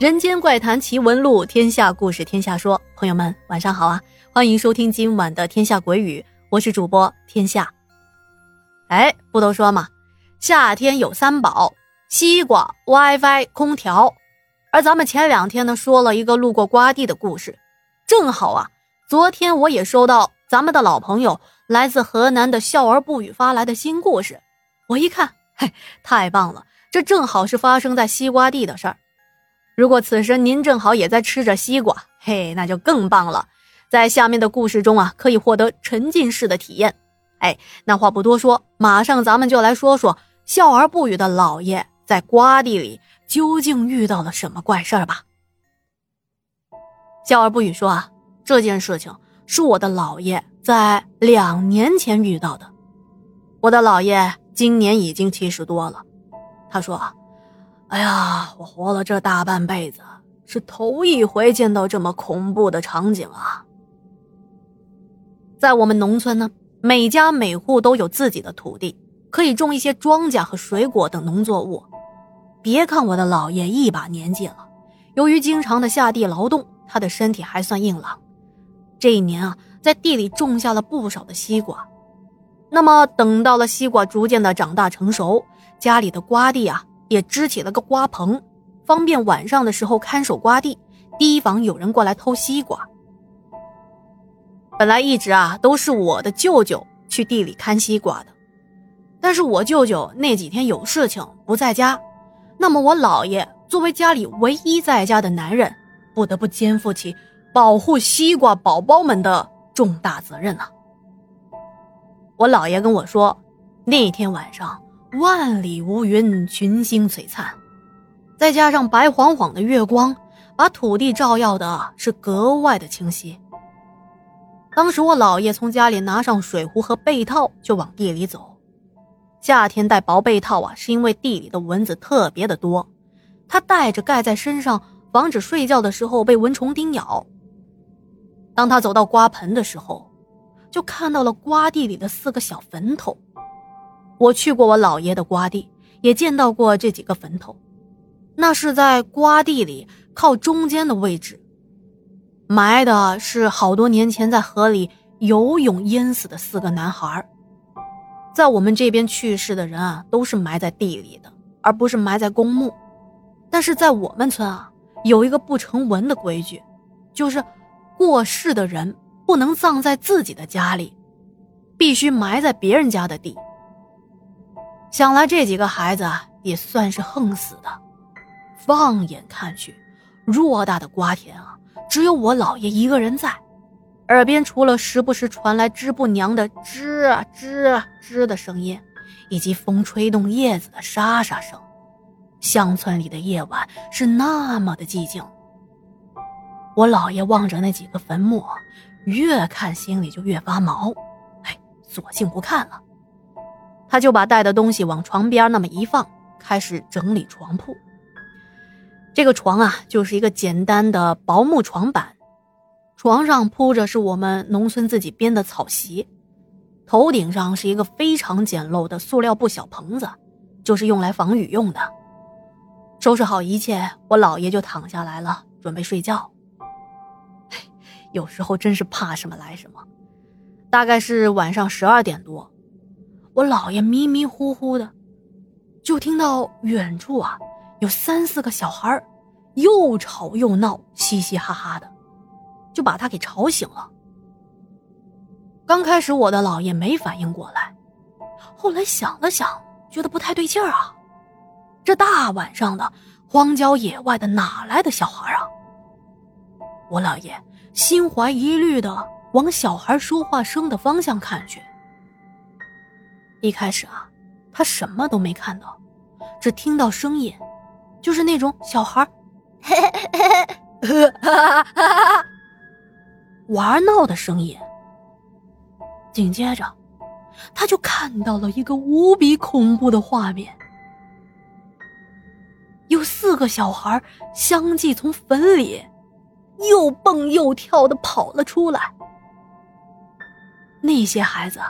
人间怪谈奇闻录，天下故事天下说。朋友们，晚上好啊！欢迎收听今晚的《天下鬼语》，我是主播天下。哎，不都说嘛，夏天有三宝：西瓜、WiFi、空调。而咱们前两天呢，说了一个路过瓜地的故事，正好啊，昨天我也收到咱们的老朋友来自河南的笑而不语发来的新故事。我一看，嘿，太棒了！这正好是发生在西瓜地的事儿。如果此时您正好也在吃着西瓜，嘿，那就更棒了。在下面的故事中啊，可以获得沉浸式的体验。哎，那话不多说，马上咱们就来说说笑而不语的老爷在瓜地里究竟遇到了什么怪事儿吧。笑而不语说啊，这件事情是我的姥爷在两年前遇到的。我的姥爷今年已经七十多了，他说啊。哎呀，我活了这大半辈子，是头一回见到这么恐怖的场景啊！在我们农村呢，每家每户都有自己的土地，可以种一些庄稼和水果等农作物。别看我的姥爷一把年纪了，由于经常的下地劳动，他的身体还算硬朗。这一年啊，在地里种下了不少的西瓜。那么，等到了西瓜逐渐的长大成熟，家里的瓜地啊。也支起了个瓜棚，方便晚上的时候看守瓜地，提防有人过来偷西瓜。本来一直啊都是我的舅舅去地里看西瓜的，但是我舅舅那几天有事情不在家，那么我姥爷作为家里唯一在家的男人，不得不肩负起保护西瓜宝宝们的重大责任啊。我姥爷跟我说，那天晚上。万里无云，群星璀璨，再加上白晃晃的月光，把土地照耀的是格外的清晰。当时我姥爷从家里拿上水壶和被套，就往地里走。夏天戴薄被套啊，是因为地里的蚊子特别的多，他带着盖在身上，防止睡觉的时候被蚊虫叮咬。当他走到瓜盆的时候，就看到了瓜地里的四个小坟头。我去过我姥爷的瓜地，也见到过这几个坟头，那是在瓜地里靠中间的位置，埋的是好多年前在河里游泳淹死的四个男孩。在我们这边去世的人啊，都是埋在地里的，而不是埋在公墓。但是在我们村啊，有一个不成文的规矩，就是过世的人不能葬在自己的家里，必须埋在别人家的地。想来这几个孩子也算是横死的。放眼看去，偌大的瓜田啊，只有我姥爷一个人在。耳边除了时不时传来织布娘的吱啊吱啊吱的声音，以及风吹动叶子的沙沙声，乡村里的夜晚是那么的寂静。我姥爷望着那几个坟墓，越看心里就越发毛。哎，索性不看了。他就把带的东西往床边那么一放，开始整理床铺。这个床啊，就是一个简单的薄木床板，床上铺着是我们农村自己编的草席，头顶上是一个非常简陋的塑料布小棚子，就是用来防雨用的。收拾好一切，我姥爷就躺下来了，准备睡觉。有时候真是怕什么来什么，大概是晚上十二点多。我姥爷迷迷糊糊的，就听到远处啊有三四个小孩又吵又闹，嘻嘻哈哈的，就把他给吵醒了。刚开始我的姥爷没反应过来，后来想了想，觉得不太对劲儿啊，这大晚上的荒郊野外的哪来的小孩啊？我姥爷心怀疑虑的往小孩说话声的方向看去。一开始啊，他什么都没看到，只听到声音，就是那种小孩玩闹的声音。紧接着，他就看到了一个无比恐怖的画面：有四个小孩相继从坟里又蹦又跳的跑了出来。那些孩子。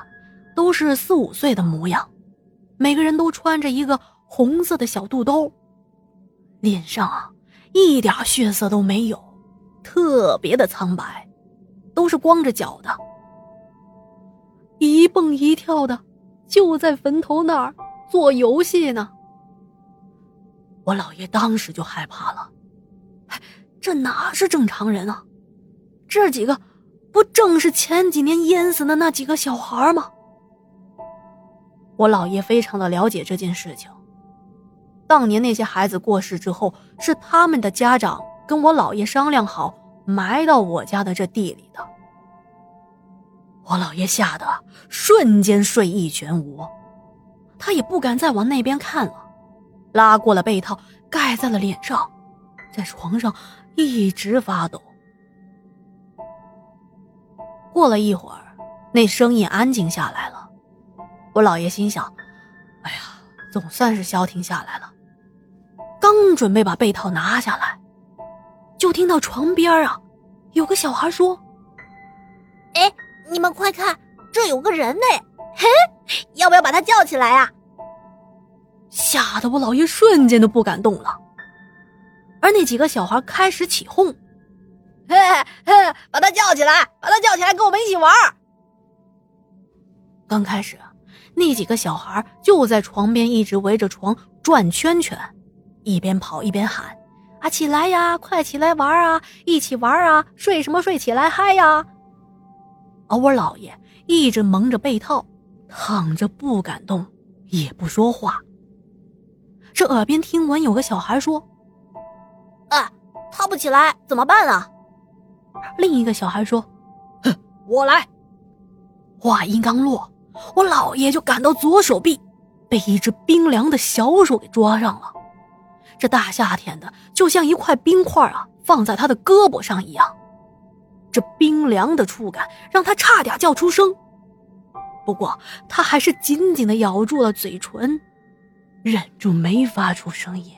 都是四五岁的模样，每个人都穿着一个红色的小肚兜，脸上啊一点血色都没有，特别的苍白，都是光着脚的，一蹦一跳的，就在坟头那儿做游戏呢。我姥爷当时就害怕了，这哪是正常人啊？这几个不正是前几年淹死的那几个小孩吗？我姥爷非常的了解这件事情。当年那些孩子过世之后，是他们的家长跟我姥爷商量好埋到我家的这地里的。我姥爷吓得瞬间睡意全无，他也不敢再往那边看了。拉过了被套，盖在了脸上，在床上一直发抖。过了一会儿，那声音安静下来了。我姥爷心想：“哎呀，总算是消停下来了。”刚准备把被套拿下来，就听到床边啊，有个小孩说：“哎，你们快看，这有个人呢！嘿，要不要把他叫起来啊？”吓得我姥爷瞬间都不敢动了，而那几个小孩开始起哄：“嘿，嘿，把他叫起来，把他叫起来，跟我们一起玩。”刚开始，那几个小孩就在床边一直围着床转圈圈，一边跑一边喊：“啊，起来呀，快起来玩啊，一起玩啊，睡什么睡，起来嗨呀！”而我姥爷一直蒙着被套，躺着不敢动，也不说话。这耳边听闻有个小孩说：“啊，他不起来怎么办啊？”另一个小孩说：“哼，我来。”话音刚落，我姥爷就感到左手臂被一只冰凉的小手给抓上了。这大夏天的，就像一块冰块啊放在他的胳膊上一样。这冰凉的触感让他差点叫出声，不过他还是紧紧的咬住了嘴唇。忍住没发出声音。